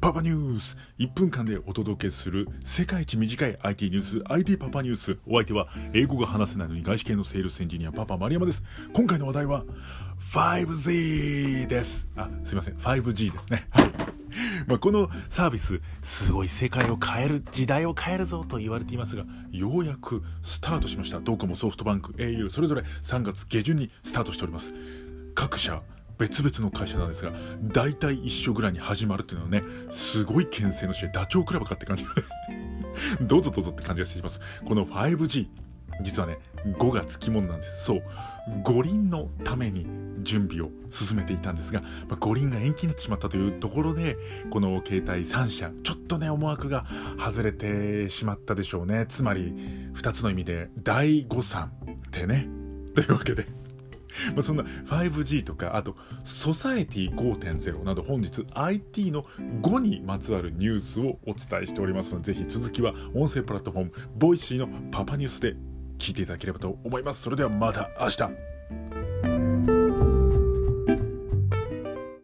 パパニュース。1分間でお届けする世界一短い IT ニュース IT パパニュース。お相手は英語が話せないのに外資系のセールスエンジニアパパ丸山です。今回の話題は 5G です。あすいません。5G ですね。はい。まあ、このサービスすごい世界を変える時代を変えるぞと言われていますがようやくスタートしました。ドコモソフトバンク au それぞれ3月下旬にスタートしております。各社別々の会社なんですが大体一緒ぐらいに始まるっていうのはねすごい牽制の試合ダチョウ倶楽部かって感じ どうぞどうぞって感じがしてします。この 5G 実はね5がつきものなんです。そう。五輪のために準備を進めていたんですが、まあ、五輪が延期になってしまったというところでこの携帯3社ちょっとね思惑が外れてしまったでしょうね。つまり2つの意味で第誤算ってね。というわけで まあそんな 5G とかあとソサエティ5.0など本日 IT の5にまつわるニュースをお伝えしておりますのでぜひ続きは音声プラットフォームボイシーのパパニュースで聞いていただければと思います。それではまた明日。